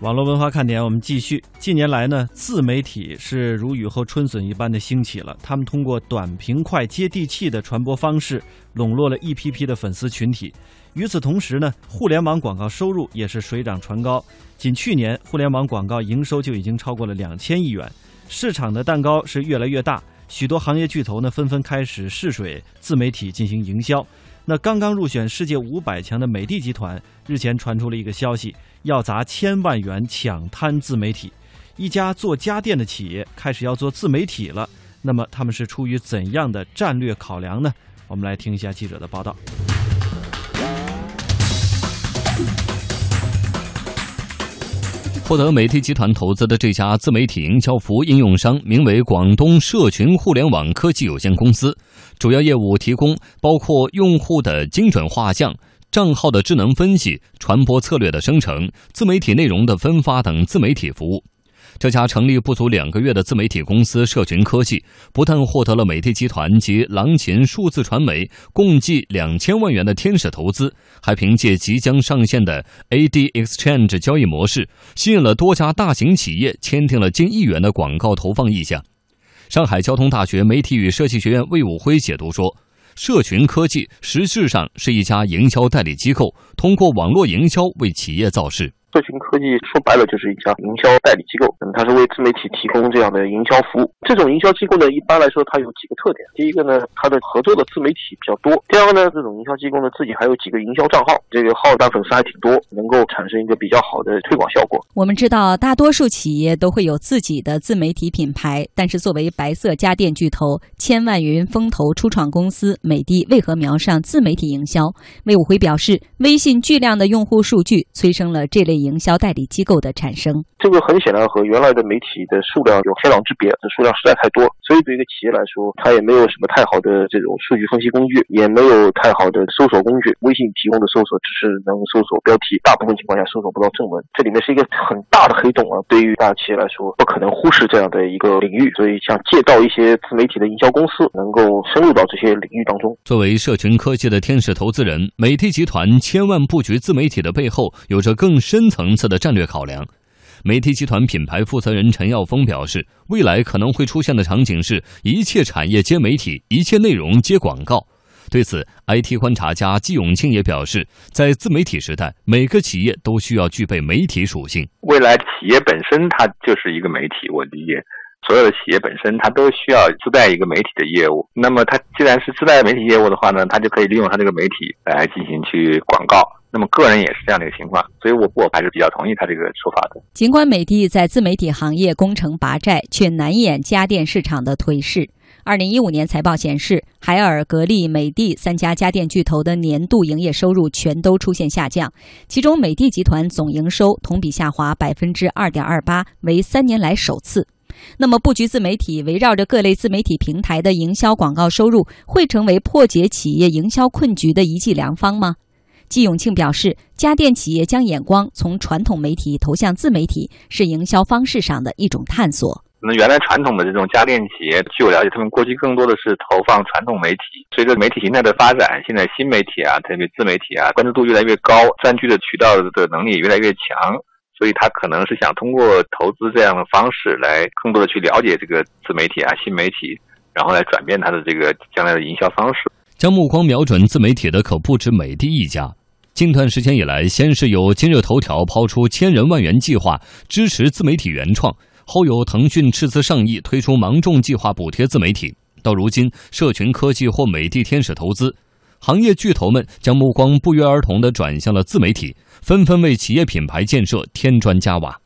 网络文化看点，我们继续。近年来呢，自媒体是如雨后春笋一般的兴起了。他们通过短平快、接地气的传播方式，笼络了一批批的粉丝群体。与此同时呢，互联网广告收入也是水涨船高。仅去年，互联网广告营收就已经超过了两千亿元。市场的蛋糕是越来越大，许多行业巨头呢纷纷开始试水自媒体进行营销。那刚刚入选世界五百强的美的集团日前传出了一个消息，要砸千万元抢滩自媒体。一家做家电的企业开始要做自媒体了，那么他们是出于怎样的战略考量呢？我们来听一下记者的报道。获得美的集团投资的这家自媒体营销服务应用商，名为广东社群互联网科技有限公司，主要业务提供包括用户的精准画像、账号的智能分析、传播策略的生成、自媒体内容的分发等自媒体服务。这家成立不足两个月的自媒体公司社群科技，不但获得了美的集团及狼琴数字传媒共计两千万元的天使投资，还凭借即将上线的 AD Exchange 交易模式，吸引了多家大型企业签订了近亿元的广告投放意向。上海交通大学媒体与设计学院魏武辉解读说：“社群科技实质上是一家营销代理机构，通过网络营销为企业造势。”社群科技说白了就是一家营销代理机构，嗯，它是为自媒体提供这样的营销服务。这种营销机构呢，一般来说它有几个特点。第一个呢，它的合作的自媒体比较多；第二个呢，这种营销机构呢自己还有几个营销账号，这个号单粉丝还挺多，能够产生一个比较好的推广效果。我们知道，大多数企业都会有自己的自媒体品牌，但是作为白色家电巨头、千万云风投初创公司美的，为何瞄上自媒体营销？魏武辉表示，微信巨量的用户数据催生了这类营销代理机构的产生。这个很显然和原来的媒体的数量有天壤之别，这数量实在太多，所以对一个企业来说，它也没有什么太好的这种数据分析工具，也没有太好的搜索工具。微信提供的搜索只是能搜索标题，大部分情况下搜索不到正文。这里面是一个很大的黑洞啊！对于大企业来说，不可能忽视这样的一个领域。所以，想借到一些自媒体的营销公司，能够深入到这些领域当中。作为社群科技的天使投资人，美的集团千万布局自媒体的背后，有着更深层次的战略考量。媒体集团品牌负责人陈耀峰表示，未来可能会出现的场景是一切产业接媒体，一切内容接广告。对此，IT 观察家季永庆也表示，在自媒体时代，每个企业都需要具备媒体属性。未来企业本身它就是一个媒体，我理解，所有的企业本身它都需要自带一个媒体的业务。那么它既然是自带媒体业务的话呢，它就可以利用它这个媒体来进行去广告。那么个人也是这样的一个情况，所以我我还是比较同意他这个说法的。尽管美的在自媒体行业攻城拔寨，却难掩家电市场的颓势。二零一五年财报显示，海尔、格力、美的三家家电巨头的年度营业收入全都出现下降，其中美的集团总营收同比下滑百分之二点二八，为三年来首次。那么，布局自媒体，围绕着各类自媒体平台的营销广告收入，会成为破解企业营销困局的一剂良方吗？季永庆表示，家电企业将眼光从传统媒体投向自媒体，是营销方式上的一种探索。那原来传统的这种家电企业，据我了解，他们过去更多的是投放传统媒体。随着媒体形态的发展，现在新媒体啊，特别自媒体啊，关注度越来越高，占据的渠道的能力也越来越强，所以他可能是想通过投资这样的方式来更多的去了解这个自媒体啊、新媒体，然后来转变他的这个将来的营销方式。将目光瞄准自媒体的，可不止美的一家。近段时间以来，先是有今日头条抛出千人万元计划支持自媒体原创，后有腾讯斥资上亿推出芒种计划补贴自媒体，到如今社群科技或美的天使投资，行业巨头们将目光不约而同地转向了自媒体，纷纷为企业品牌建设添砖加瓦。